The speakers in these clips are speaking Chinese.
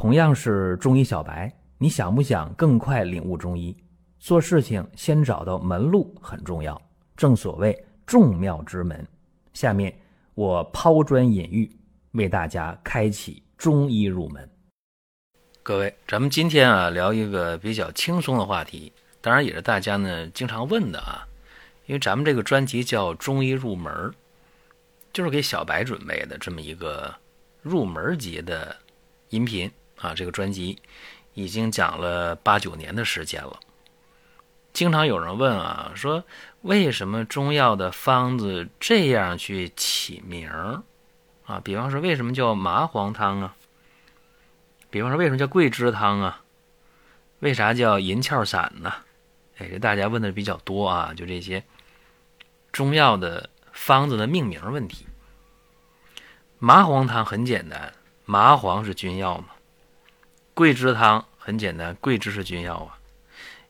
同样是中医小白，你想不想更快领悟中医？做事情先找到门路很重要，正所谓众妙之门。下面我抛砖引玉，为大家开启中医入门。各位，咱们今天啊聊一个比较轻松的话题，当然也是大家呢经常问的啊，因为咱们这个专辑叫中医入门，就是给小白准备的这么一个入门级的音频啊。这个专辑已经讲了八九年的时间了。经常有人问啊，说为什么中药的方子这样去起名儿啊？比方说，为什么叫麻黄汤啊？比方说，为什么叫桂枝汤啊？为啥叫银翘散呢？哎，这大家问的比较多啊，就这些中药的方子的命名问题。麻黄汤很简单，麻黄是君药嘛。桂枝汤很简单，桂枝是君药啊。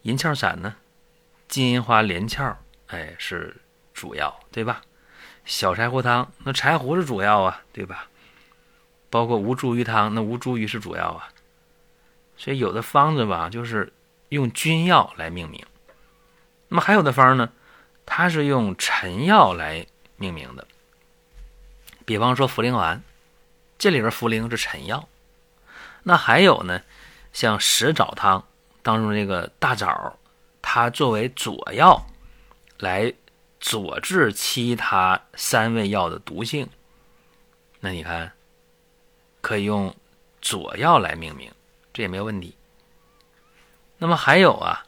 银翘散呢？金银花连翘，哎，是主要，对吧？小柴胡汤，那柴胡是主要啊，对吧？包括吴茱萸汤，那吴茱萸是主要啊。所以有的方子吧，就是用君药来命名。那么还有的方呢，它是用臣药来命名的。比方说茯苓丸，这里边茯苓是臣药。那还有呢，像石枣汤当中这个大枣。它作为佐药，来佐治其他三味药的毒性。那你看，可以用佐药来命名，这也没有问题。那么还有啊，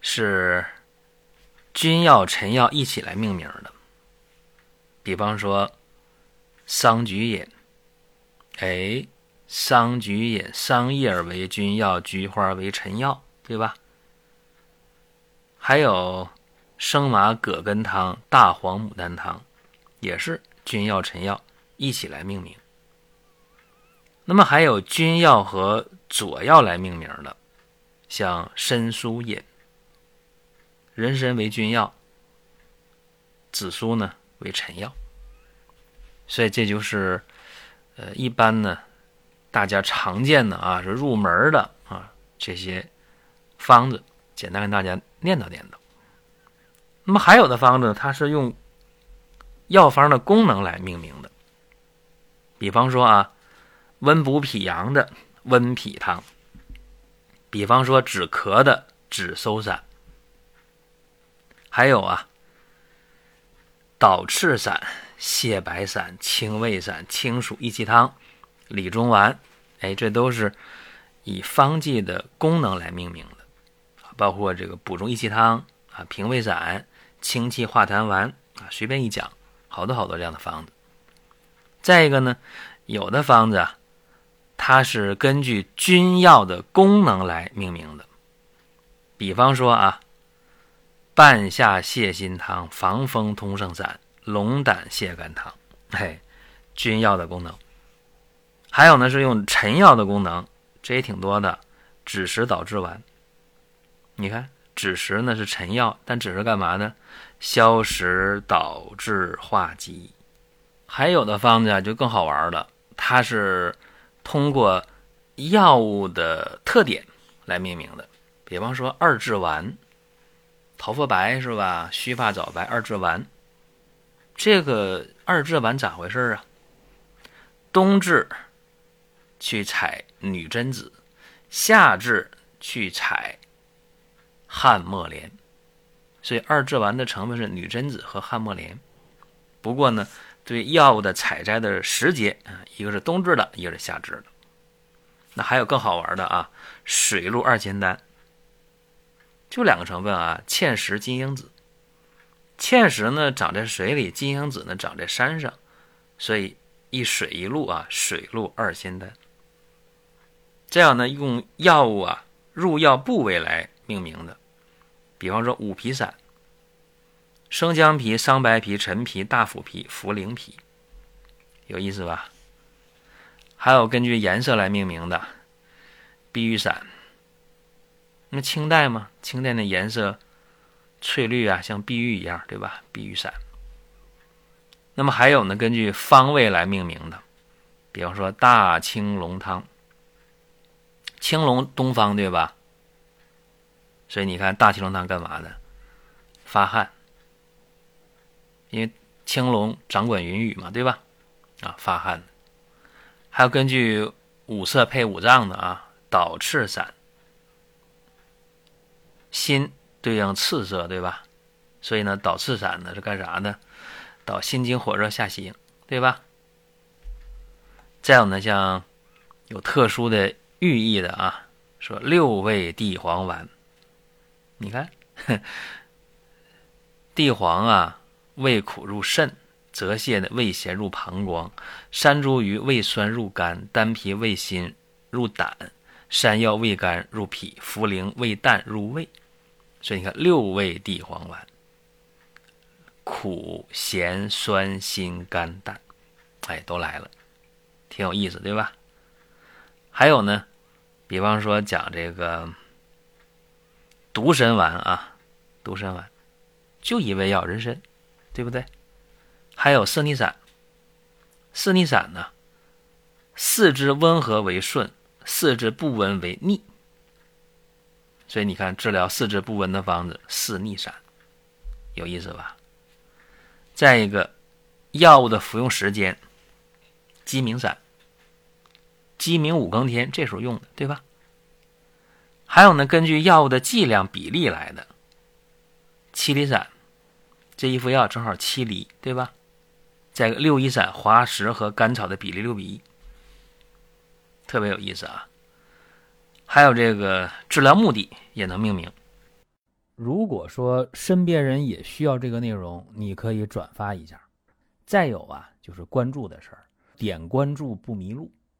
是君药、臣药一起来命名的。比方说桑菊饮，哎，桑菊饮，桑叶为君药，菊花为臣药，对吧？还有生麻葛根汤、大黄牡丹汤，也是君药、臣药一起来命名。那么还有君药和佐药来命名的，像参苏饮，人参为君药，紫苏呢为臣药。所以这就是呃一般呢大家常见的啊是入门的啊这些方子。简单跟大家念叨念叨。那么还有的方子，它是用药方的功能来命名的。比方说啊，温补脾阳的温脾汤；比方说止咳的止嗽散；还有啊，导赤散、泻白散、清胃散、清暑益气汤、理中丸。哎，这都是以方剂的功能来命名的。包括这个补中益气汤啊、平胃散、清气化痰丸啊，随便一讲，好多好多这样的方子。再一个呢，有的方子啊，它是根据君药的功能来命名的。比方说啊，半夏泻心汤、防风通圣散、龙胆泻肝汤，嘿，君药的功能。还有呢，是用陈药的功能，这也挺多的，枳实导致丸。你看，枳实呢是陈药，但枳实干嘛呢？消食导滞化积。还有的方子啊，就更好玩了，它是通过药物的特点来命名的。比方说二至丸，头发白是吧？须发早白，二至丸。这个二至丸咋回事啊？冬至去采女贞子，夏至去采。汉墨莲，所以二至丸的成分是女贞子和汉墨莲。不过呢，对药物的采摘的时节啊，一个是冬至的，一个是夏至的。那还有更好玩的啊，水陆二仙丹，就两个成分啊，芡实、金樱子。芡实呢长在水里，金樱子呢长在山上，所以一水一陆啊，水陆二仙丹。这样呢，用药物啊入药部位来命名的。比方说五皮散，生姜皮、桑白皮、陈皮、大腐皮、茯苓皮，有意思吧？还有根据颜色来命名的碧玉散。那清代嘛，清代的颜色翠绿啊，像碧玉一样，对吧？碧玉散。那么还有呢，根据方位来命名的，比方说大青龙汤，青龙东方对吧？所以你看大青龙汤干嘛的？发汗，因为青龙掌管云雨嘛，对吧？啊，发汗。还要根据五色配五脏的啊，导赤散。心对应赤色，对吧？所以呢，导赤散呢是干啥呢？导心经火热下行，对吧？再有呢，像有特殊的寓意的啊，说六味地黄丸，你看，地黄啊，味苦入肾，泽泻的，味咸入膀胱，山茱萸味酸入肝，丹皮味辛入胆，山药味甘入脾，茯苓味淡入胃。所以你看，六味地黄丸，苦、咸、酸、辛、甘、淡，哎，都来了，挺有意思，对吧？还有呢，比方说讲这个独参丸啊，独参丸就一味药，人参，对不对？还有四逆散，四逆散呢，四肢温和为顺，四肢不温为逆。所以你看，治疗四肢不温的方子四逆散，有意思吧？再一个，药物的服用时间，鸡鸣散，鸡鸣五更天这时候用的，对吧？还有呢，根据药物的剂量比例来的，七厘散，这一副药正好七厘，对吧？再六一散，滑石和甘草的比例六比一，特别有意思啊。还有这个治疗目的也能命名。如果说身边人也需要这个内容，你可以转发一下。再有啊，就是关注的事儿，点关注不迷路，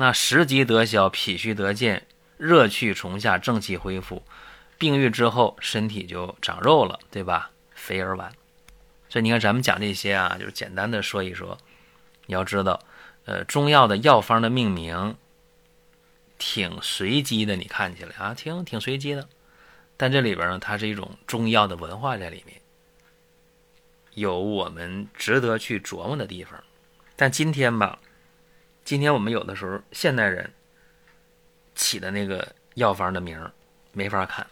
那食积得消，脾虚得健，热去重下，正气恢复，病愈之后身体就长肉了，对吧？肥而丸。所以你看，咱们讲这些啊，就是简单的说一说。你要知道，呃，中药的药方的命名。挺随机的，你看起来啊，挺挺随机的，但这里边呢，它是一种中药的文化在里面，有我们值得去琢磨的地方。但今天吧，今天我们有的时候现代人起的那个药方的名没法看，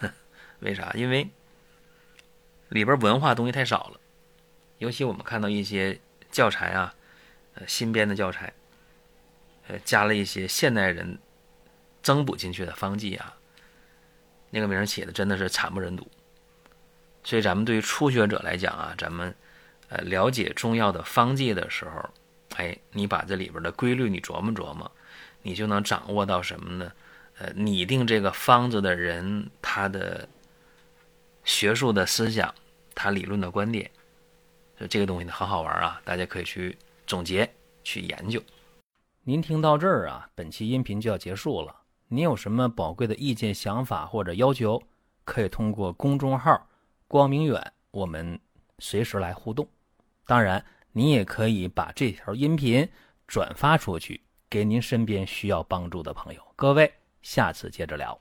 为啥？因为里边文化东西太少了，尤其我们看到一些教材啊，呃，新编的教材。呃，加了一些现代人增补进去的方剂啊，那个名起的真的是惨不忍睹。所以咱们对于初学者来讲啊，咱们呃了解中药的方剂的时候，哎，你把这里边的规律你琢磨琢磨，你就能掌握到什么呢？呃，拟定这个方子的人他的学术的思想，他理论的观点，所以这个东西呢很好玩啊，大家可以去总结去研究。您听到这儿啊，本期音频就要结束了。您有什么宝贵的意见、想法或者要求，可以通过公众号“光明远”我们随时来互动。当然，你也可以把这条音频转发出去，给您身边需要帮助的朋友。各位，下次接着聊。